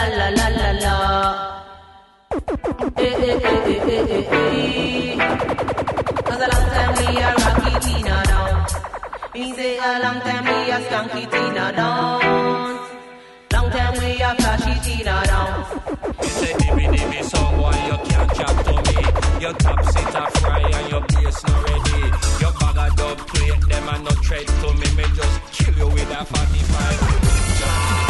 la la la la la. Eh eh eh eh eh eh eh. Cause a long time we a rocky Tina down. Me say a long time we a skunky Tina down. Long time we a flashy Tina down. Say dimmy dimmy song why you can't chat to me. Your top sit a fry and your bass not ready. Your bag of dub plate them and no tread to me. Me just kill you with a 45.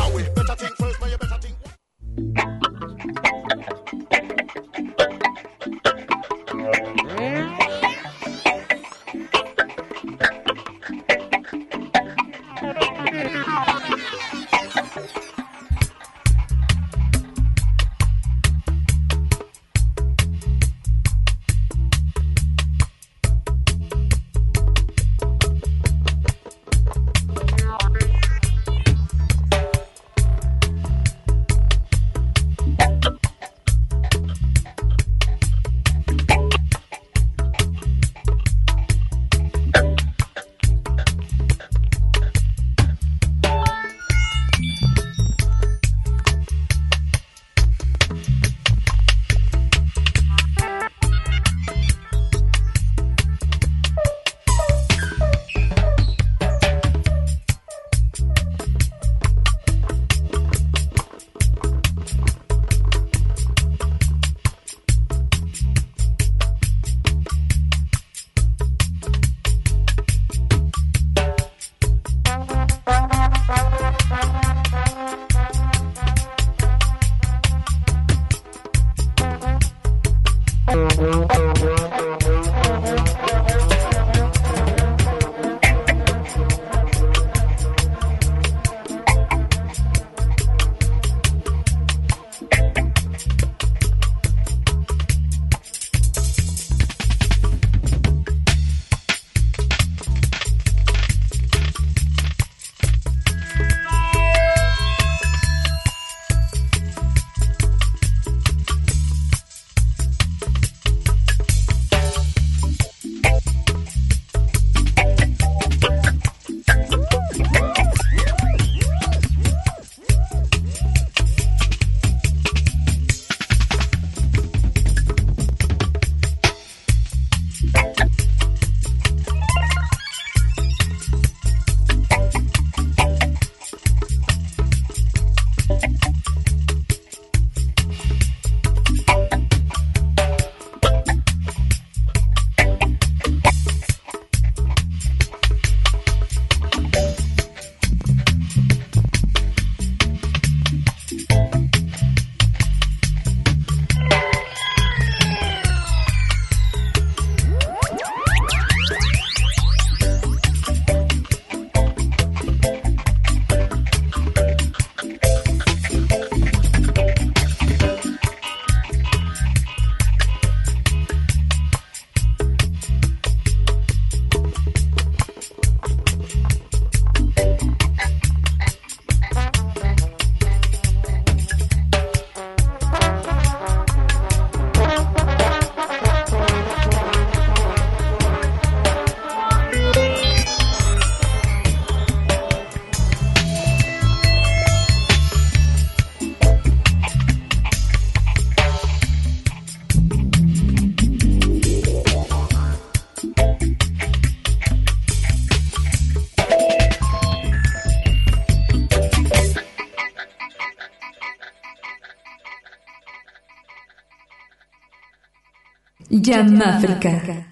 جدا ما في الكهف.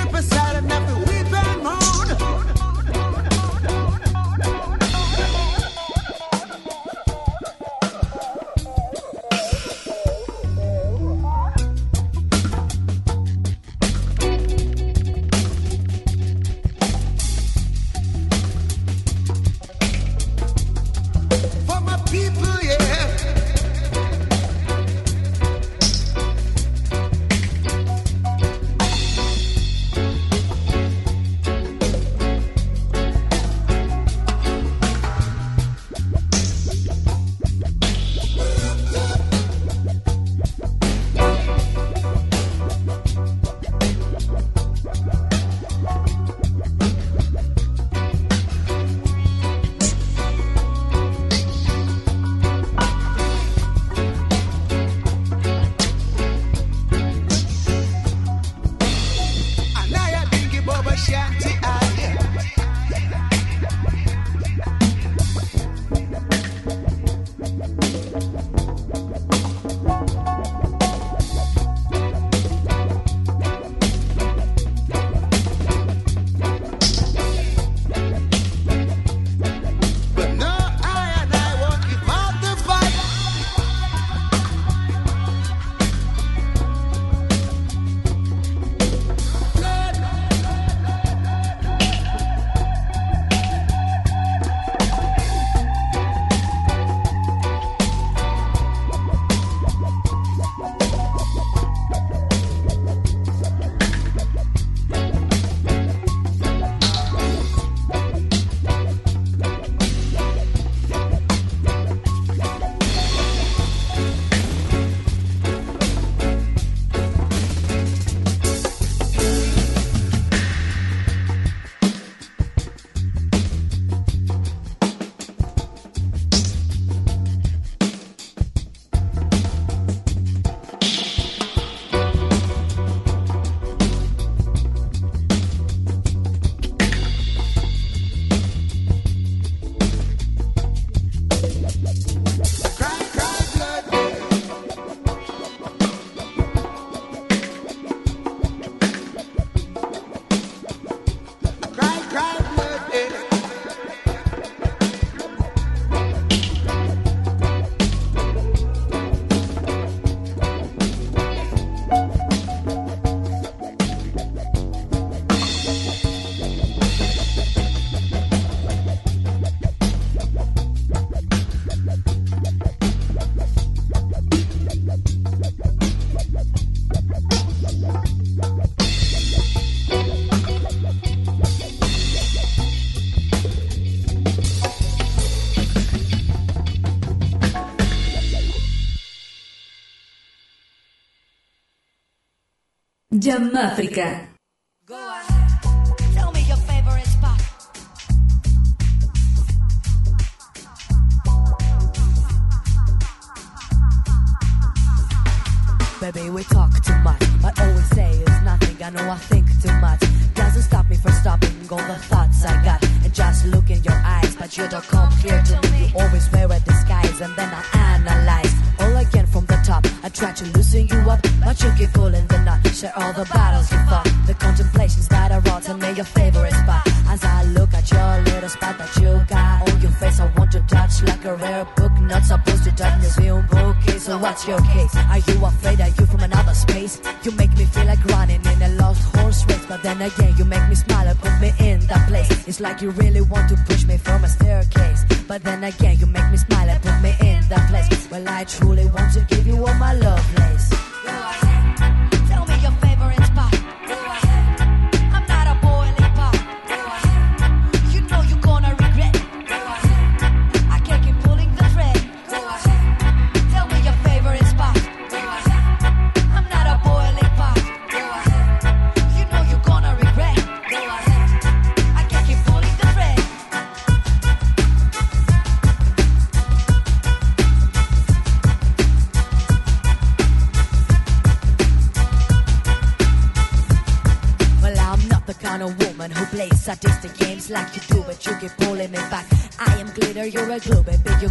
strip aside and nothing. Jamáfrica. Tell to me your favorite spot. As I look at your little spot that you got on your face, I want to touch like a rare book. Not supposed to touch this film okay? So what's your case? Are you afraid that you from another space? You make me feel like running in a lost horse race, but then again you make me smile and put me in that place. It's like you really want to push me from a staircase, but then again you make me smile and put me in that place. Well, I truly want to give you all my love, place. like you do, but you keep pulling me back. I am glitter, you're a glue, baby, you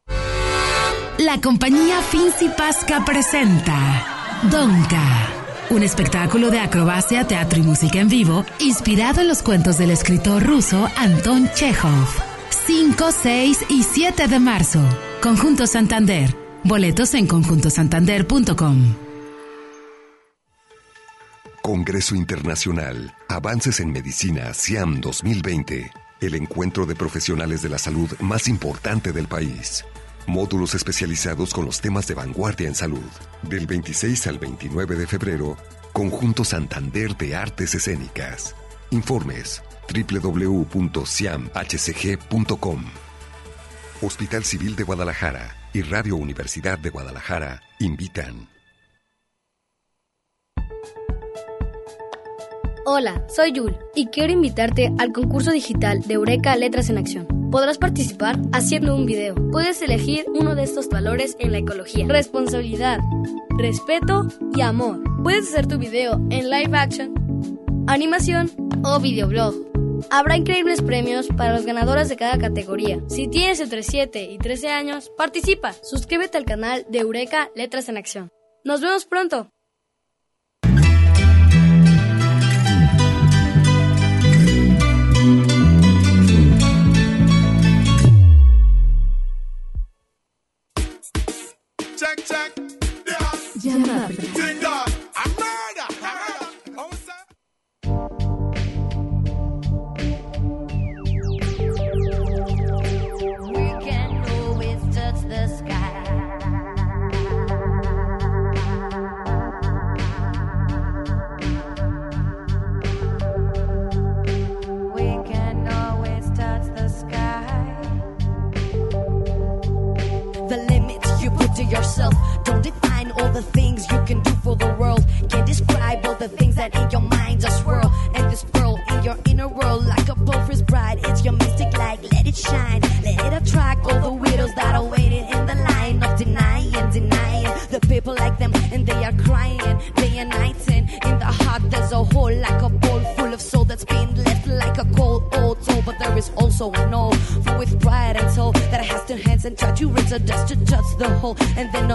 La compañía Finzi Pasca presenta Donka, un espectáculo de acrobacia, teatro y música en vivo inspirado en los cuentos del escritor ruso Anton Chekhov. 5, 6 y 7 de marzo. Conjunto Santander. Boletos en conjuntosantander.com. Congreso Internacional Avances en Medicina SIAM 2020. El encuentro de profesionales de la salud más importante del país. Módulos especializados con los temas de vanguardia en salud. Del 26 al 29 de febrero, Conjunto Santander de Artes Escénicas. Informes www.siamhcg.com. Hospital Civil de Guadalajara y Radio Universidad de Guadalajara invitan. Hola, soy Yul y quiero invitarte al concurso digital de Eureka Letras en Acción. Podrás participar haciendo un video. Puedes elegir uno de estos valores en la ecología, responsabilidad, respeto y amor. Puedes hacer tu video en live action, animación o videoblog. Habrá increíbles premios para los ganadores de cada categoría. Si tienes entre 7 y 13 años, participa. Suscríbete al canal de Eureka Letras en Acción. Nos vemos pronto. Llama the hole. And then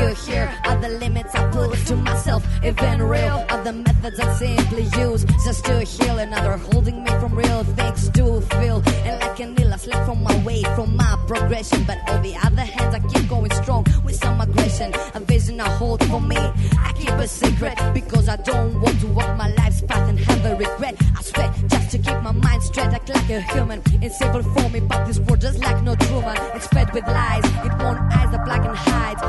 you hear all the limits I put to myself? Even real, are the methods I simply use just to heal another, holding me from real things to feel. And like a needle, I slip from my way, from my progression. But on the other hand, I keep going strong with some aggression. A vision I hold for me, I keep a secret because I don't want to walk my life's path and have a regret. I swear, just to keep my mind straight, act like a human. In simple form, me, but this world just like no Truman. It's fed with lies, it won't eyes that black and hides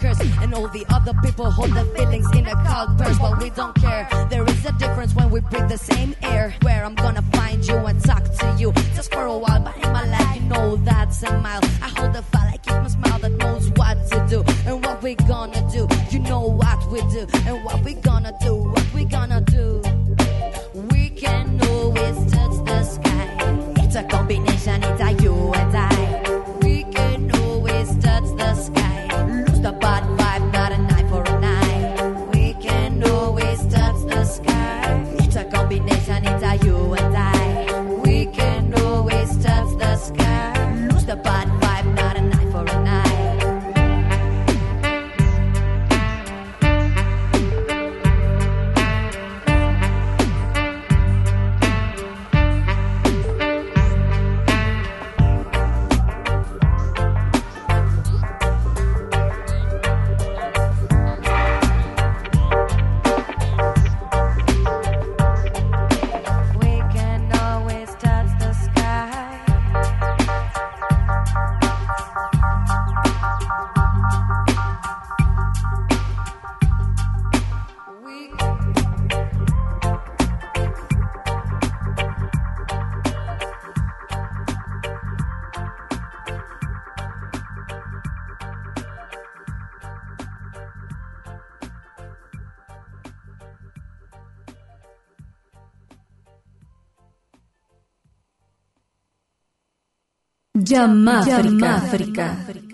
curse. And all the other people hold their feelings in a cold purse, but we don't care. There is a difference when we breathe the same air. Where I'm gonna find you and talk to you just for a while, but in my life, you know that's a mile. I hold the file, I keep my smile that knows what to do and what we gonna do. You know what we do and what we gonna do, Yamáfrica. Salam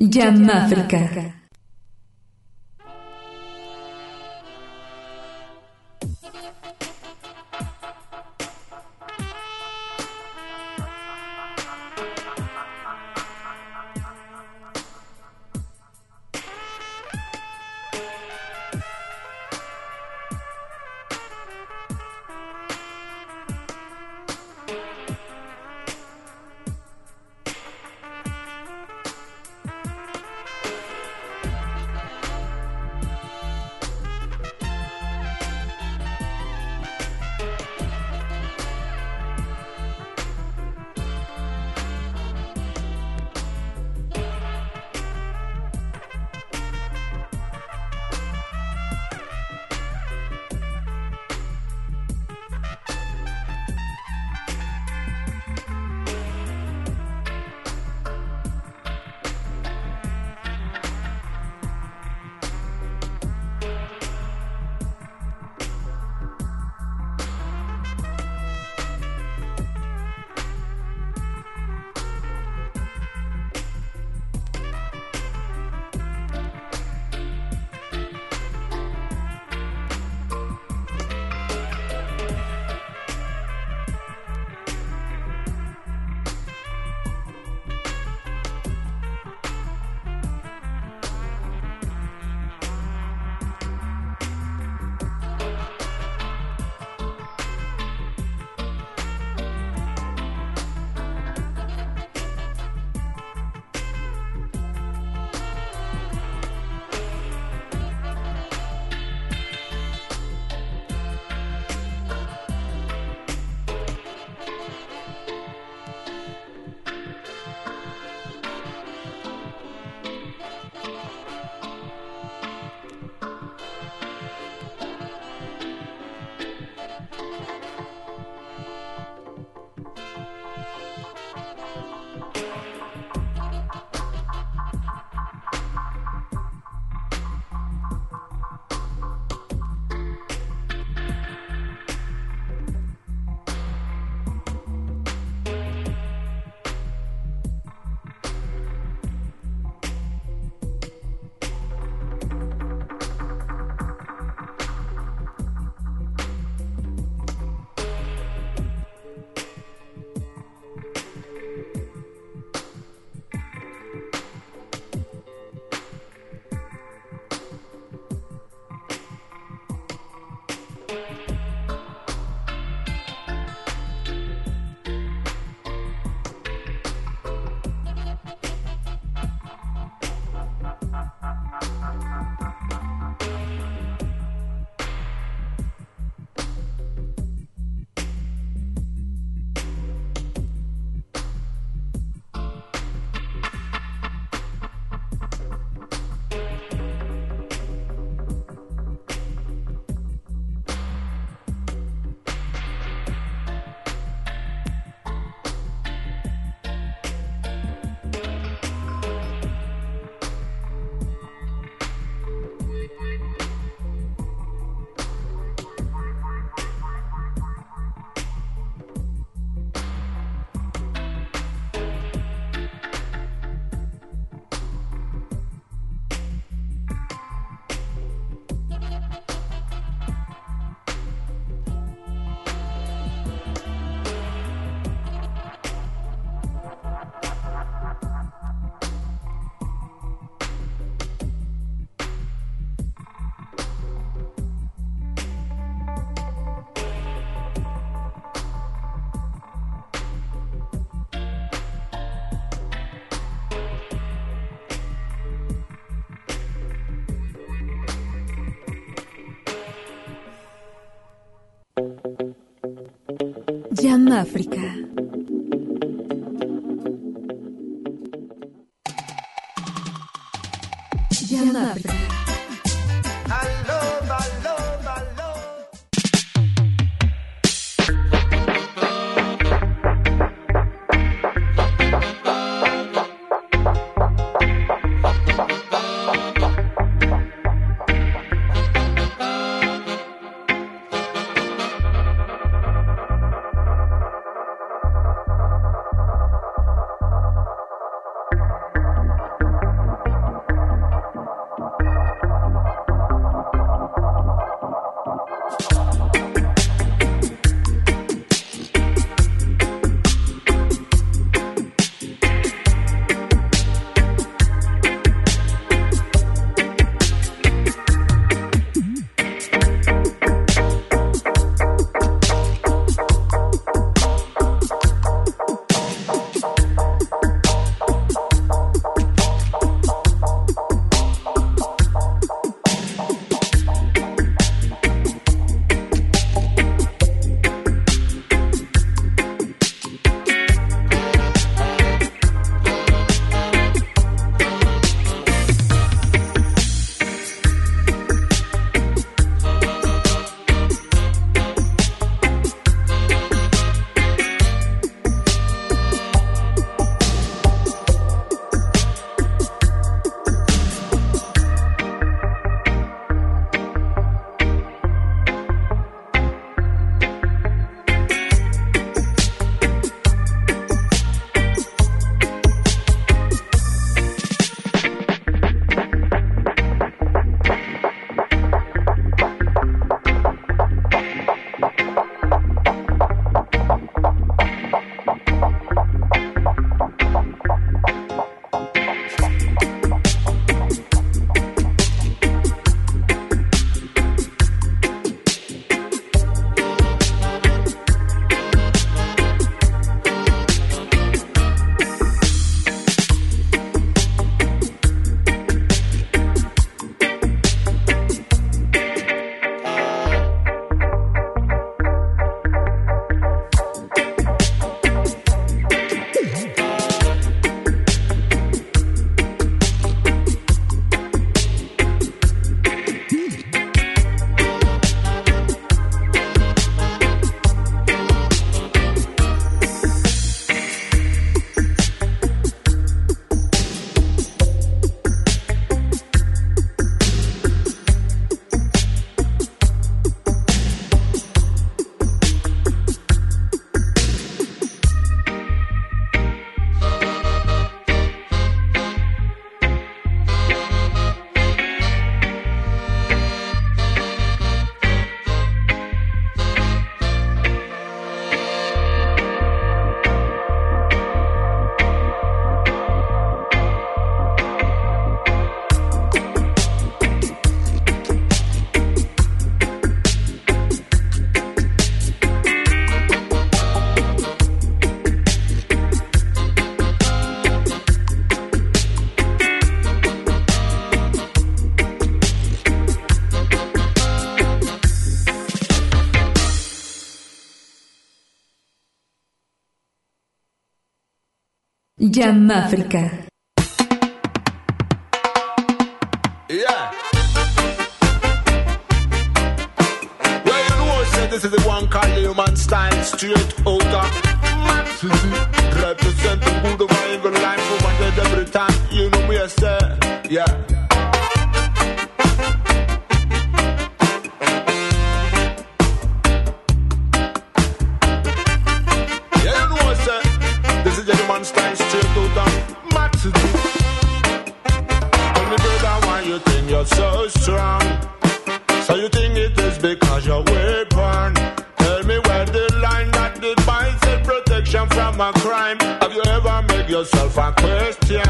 Yamáfrica. Llama África. Llama África. Jam África. Yeah. Well, you know, said this is the one called human style, straight older. Man city, represent the good of my English life over there every time. You know me, I say, yeah. yourself a question.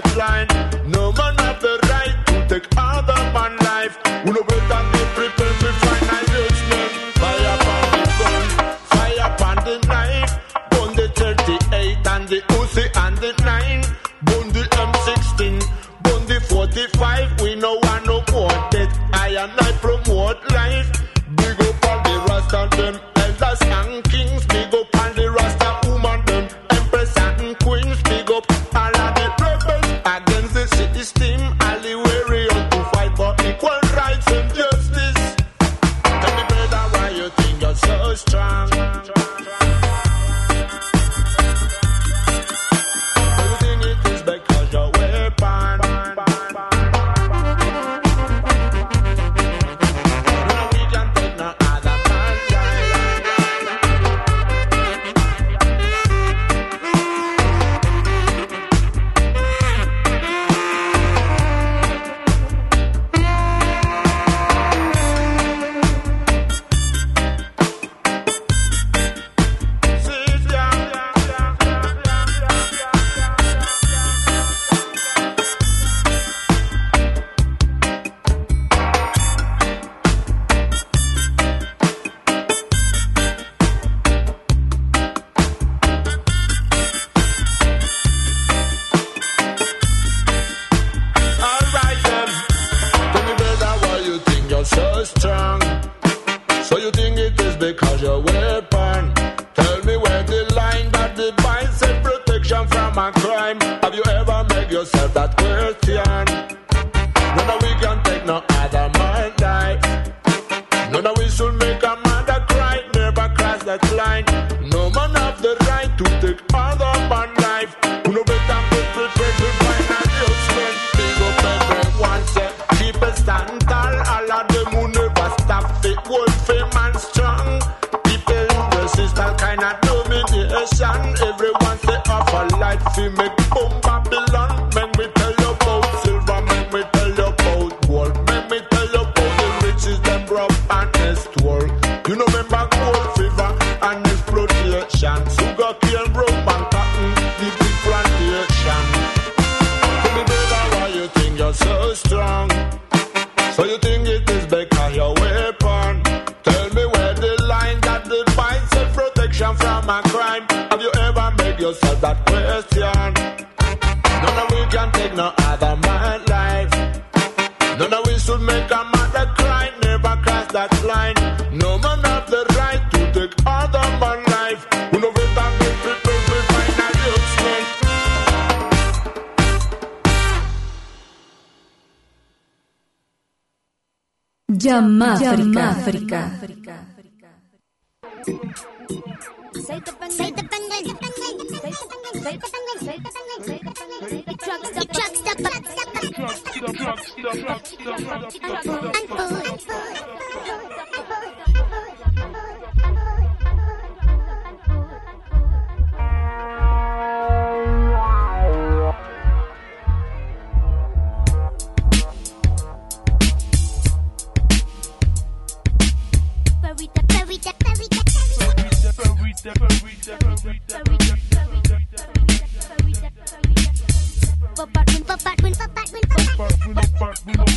that line. No man have the right to take other man África.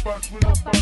box when I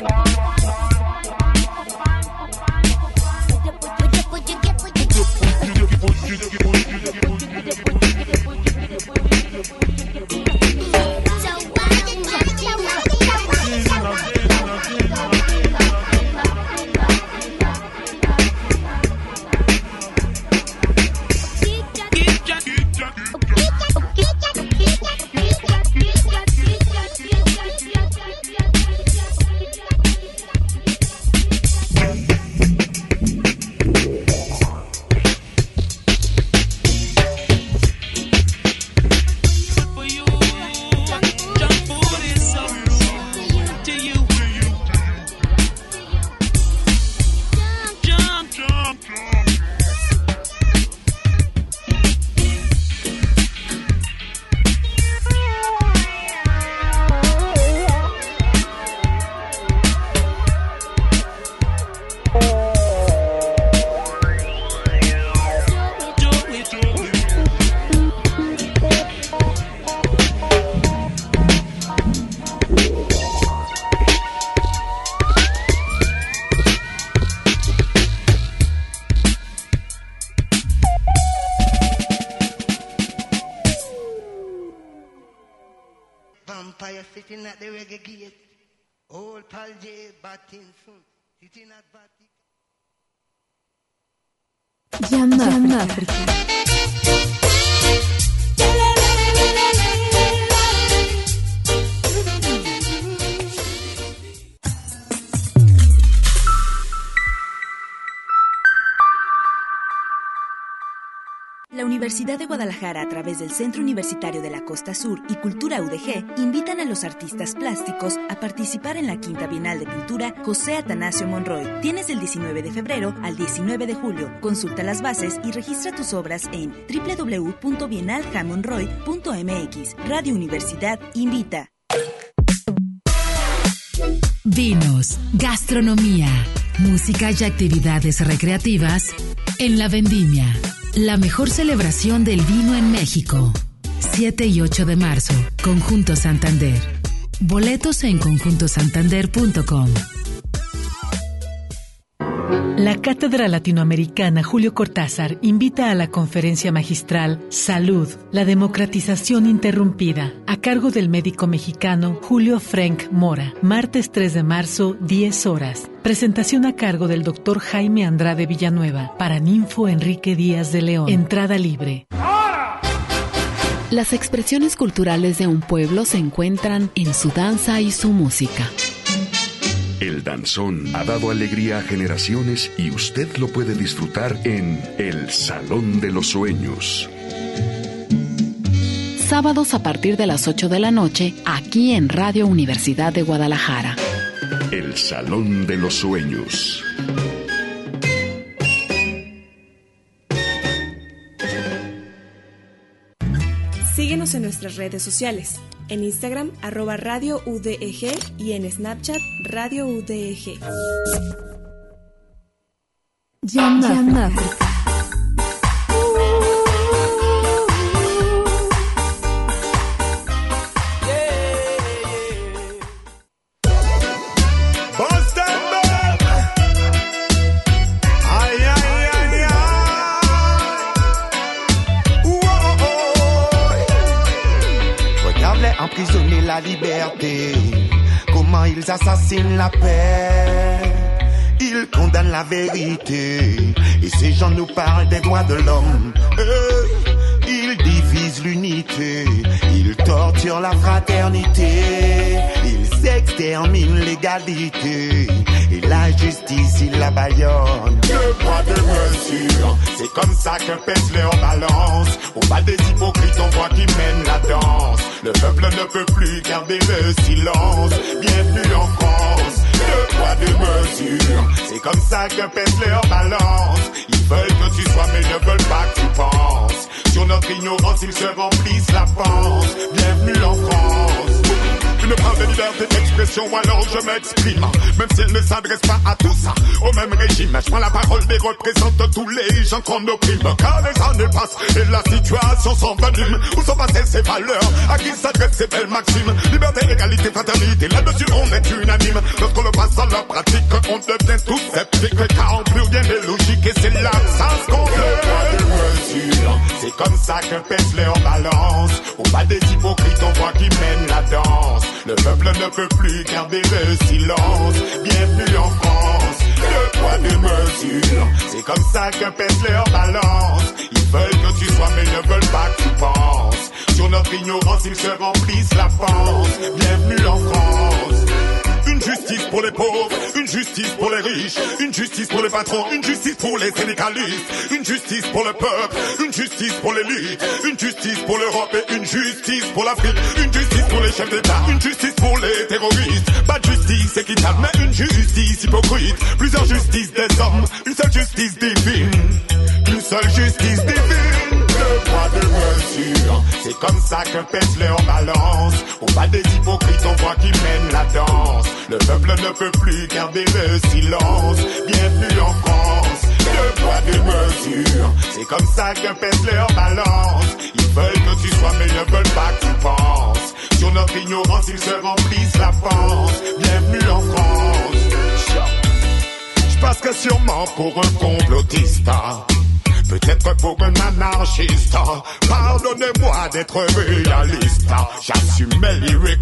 Bye. África. Universidad de Guadalajara, a través del Centro Universitario de la Costa Sur y Cultura UDG, invitan a los artistas plásticos a participar en la Quinta Bienal de Pintura José Atanasio Monroy. Tienes del 19 de febrero al 19 de julio. Consulta las bases y registra tus obras en www.bienaljamonroy.mx. Radio Universidad invita. Vinos, gastronomía, música y actividades recreativas en la vendimia. La mejor celebración del vino en México. 7 y 8 de marzo, Conjunto Santander. Boletos en conjuntosantander.com. La Cátedra Latinoamericana Julio Cortázar invita a la conferencia magistral Salud, la democratización interrumpida, a cargo del médico mexicano Julio Frank Mora, martes 3 de marzo, 10 horas. Presentación a cargo del doctor Jaime Andrade Villanueva, para Ninfo Enrique Díaz de León. Entrada libre. Las expresiones culturales de un pueblo se encuentran en su danza y su música. El danzón ha dado alegría a generaciones y usted lo puede disfrutar en El Salón de los Sueños. Sábados a partir de las 8 de la noche, aquí en Radio Universidad de Guadalajara. El Salón de los Sueños. Síguenos en nuestras redes sociales. En Instagram, arroba Radio UDEG y en Snapchat, Radio UDEG. Llama África. Liberté. Comment ils assassinent la paix. Ils condamnent la vérité. Et ces gens nous parlent des droits de l'homme. Euh, ils divisent l'unité. Ils torturent la fraternité. Ils exterminent l'égalité. La justice, ils la baillonnent. Deux poids, deux mesures. C'est comme ça que pèse leur balance. Au bas des hypocrites, on voit qui mènent la danse. Le peuple ne peut plus garder le silence. Bienvenue en France. Deux poids, deux mesures. C'est comme ça que pèse leur balance. Ils veulent que tu sois, mais ne veulent pas que tu penses. Sur notre ignorance, ils se remplissent la panse. Bienvenue en France. Une preuve de liberté d'expression, alors je m'exprime. Même s'il ne s'adresse pas à tout ça, au même régime. Je prends la parole des représente tous les gens qu'on opprime. Car les années passent et la situation s'envenime. Où sont passées ces valeurs? À qui s'adressent ces belles maximes? Liberté, égalité, fraternité, là-dessus on est unanime. Lorsqu'on le passe à la pratique, on devient tout sceptique. Car plus rien n'est logique et c'est ça se mesure. C'est comme ça que pèse leur balance. Au bas des hypocrites, on voit qui mènent la danse. Le peuple ne peut plus garder le silence. Bienvenue en France. Le poids de mesure. C'est comme ça que pèse leur balance. Ils veulent que tu sois, mais ne veulent pas que tu penses. Sur notre ignorance, ils se remplissent la panse. Bienvenue en France. Une justice pour les pauvres, une justice pour les riches, une justice pour les patrons, une justice pour les syndicalistes, une justice pour le peuple, une justice pour l'élite, une justice pour l'Europe et une justice pour l'Afrique, une justice pour les chefs d'État, une justice pour les terroristes. Pas de justice équitable, mais une justice hypocrite. Plusieurs justices des hommes, une seule justice divine, une seule justice divine. Deux poids, deux mesures. C'est comme ça que pèse leur balance. Au bas des hypocrites, on voit qui mènent la danse. Le peuple ne peut plus garder le silence. Bienvenue en France. Deux poids, deux mesures. C'est comme ça que pèse leur balance. Ils veulent que tu sois, mais ne veulent pas que tu penses. Sur notre ignorance, ils se remplissent la panse. Bienvenue en France. Je passerai sûrement pour un complotiste. Peut-être pour un anarchiste. Pardonnez-moi d'être réaliste. J'assume mes lyrics.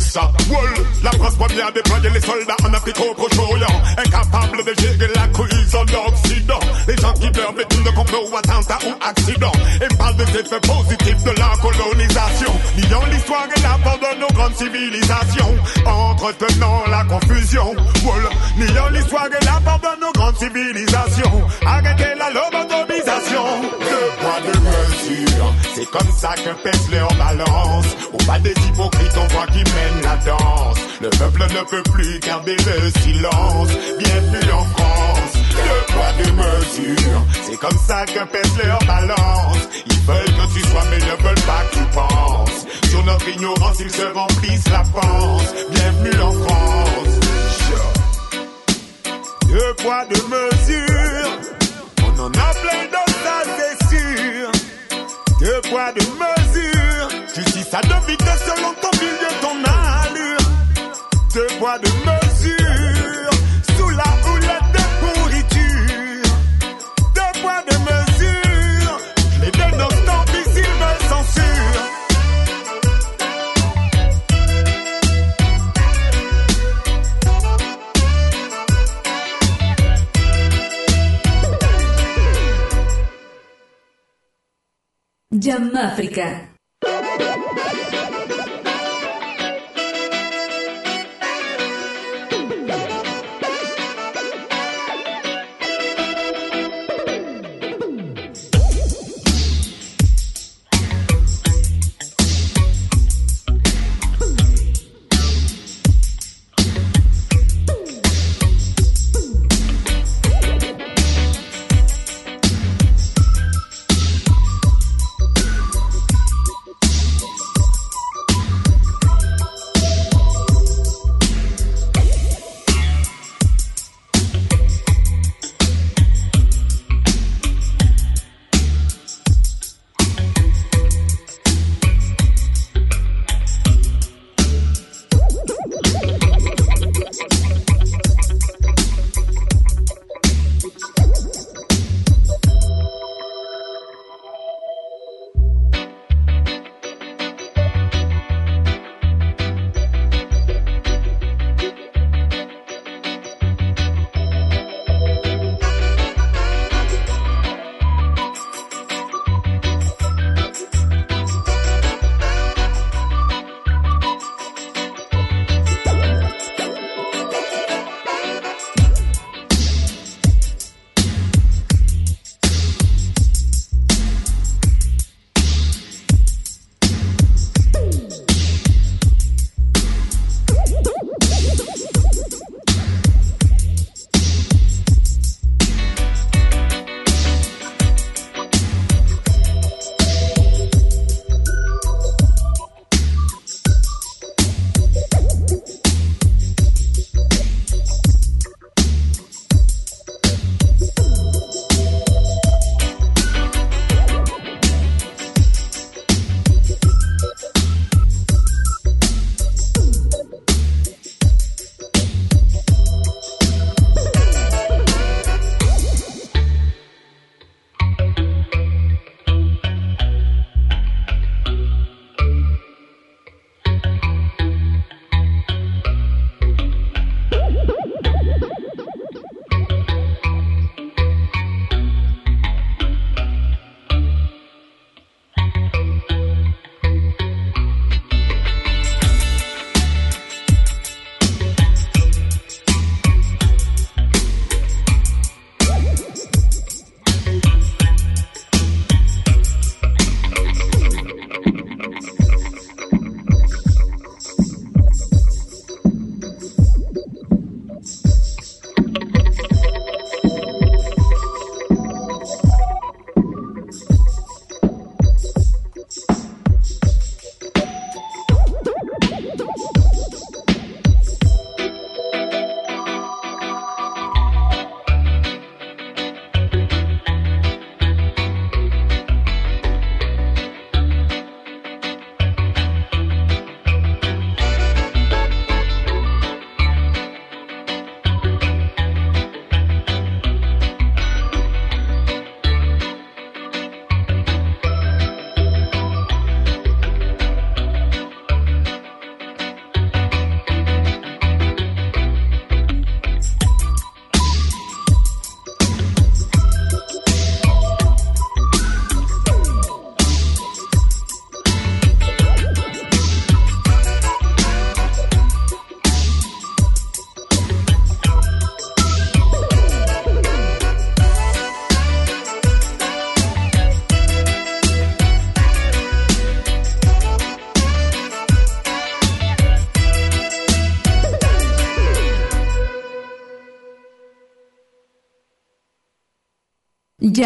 La France première déployer les soldats en Afrique au Proche-Orient. Incapable de gérer la crise en Occident. Les gens qui meurent victimes de complot ou attentat ou accident. Et parlent des effets positifs de la colonisation. Niant l'histoire et l'apport de nos grandes civilisations. Entretenant la confusion. Niant l'histoire et l'apport de nos grandes civilisations. Arrêtez la lobotomisation. Deux poids, deux mesures. C'est comme ça que pèse leur balance. Au bas des hypocrites, on voit qui mènent la danse. Le peuple ne peut plus garder le silence. Bienvenue en France. Deux poids, deux mesures. C'est comme ça que pèse leur balance. Ils veulent que tu sois, mais ne veulent pas que tu penses. Sur notre ignorance, ils se remplissent la panse. Bienvenue en France. Deux poids, deux mesures. On en a plein c'est sûr. Deux poids, deux mesures. Justice à deux vitesses selon ton milieu, ton allure. Deux poids, deux mesures. África.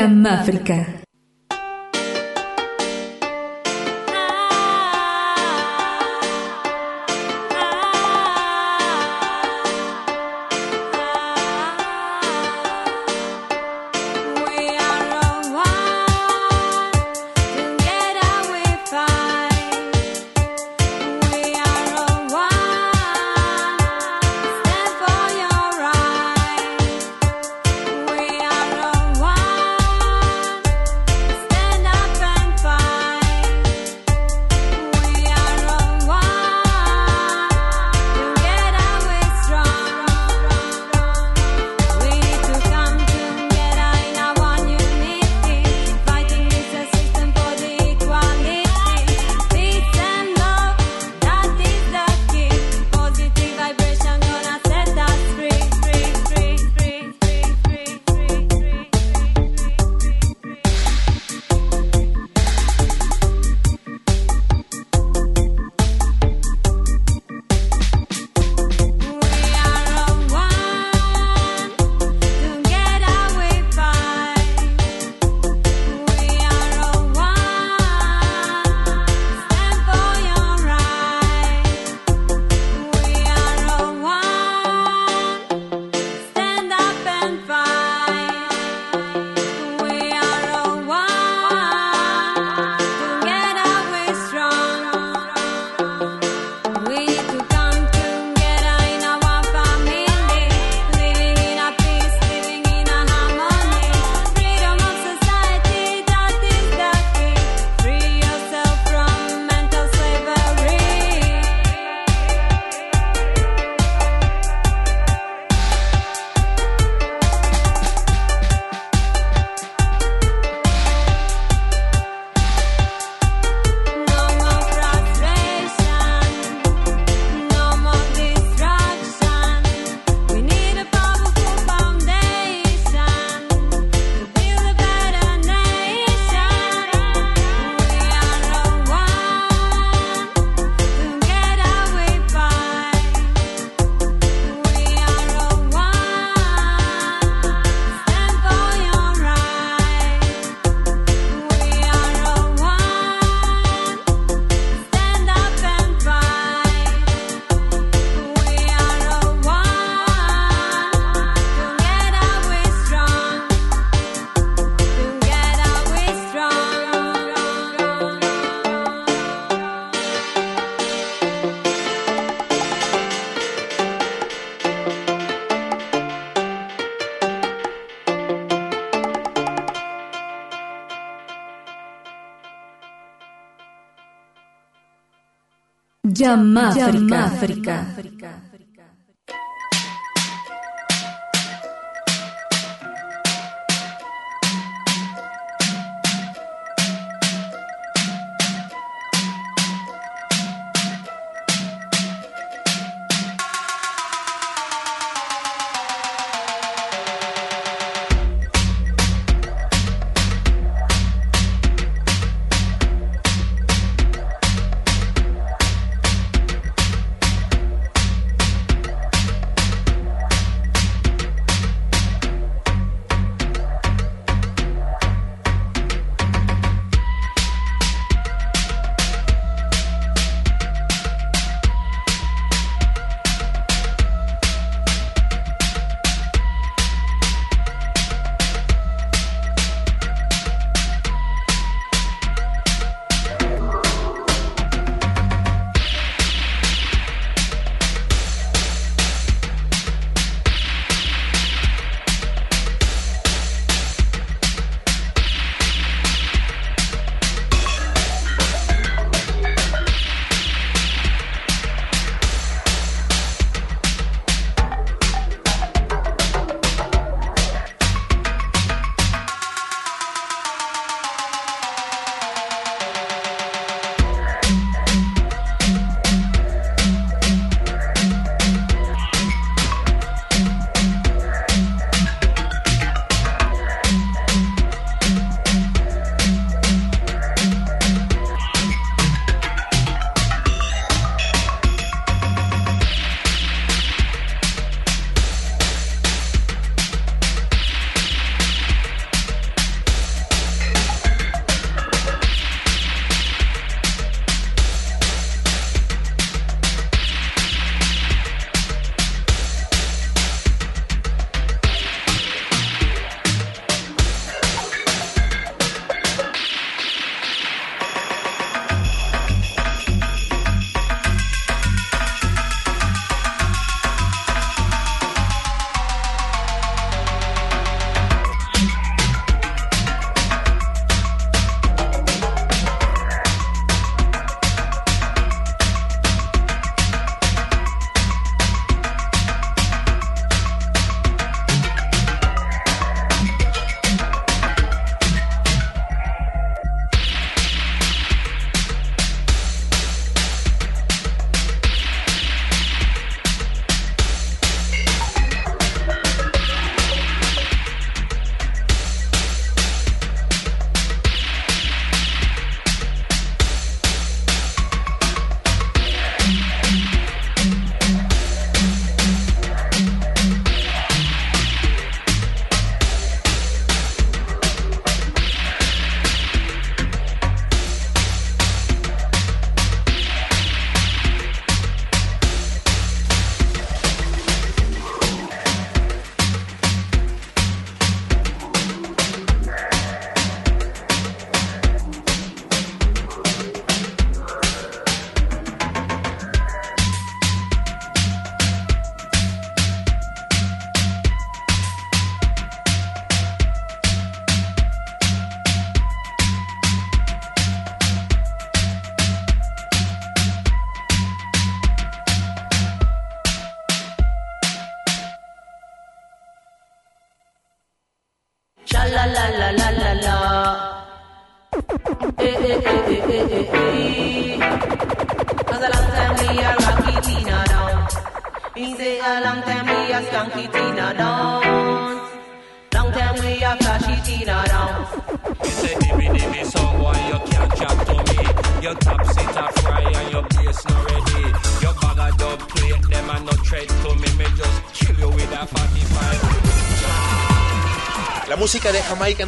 África. La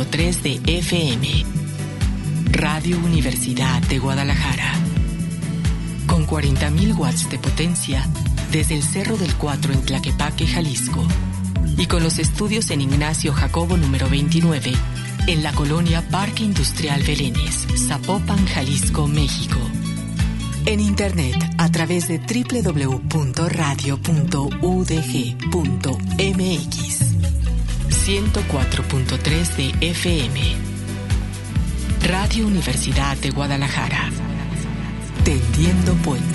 104.3 de FM. Radio Universidad de Guadalajara. Con 40.000 watts de potencia desde el Cerro del Cuatro en Tlaquepaque, Jalisco. Y con los estudios en Ignacio Jacobo número 29, en la colonia Parque Industrial Belénes, Zapopan, Jalisco, México. En internet a través de www.radio.udg.mx. 104.3 de FM. Radio Universidad de Guadalajara. Tendiendo puente.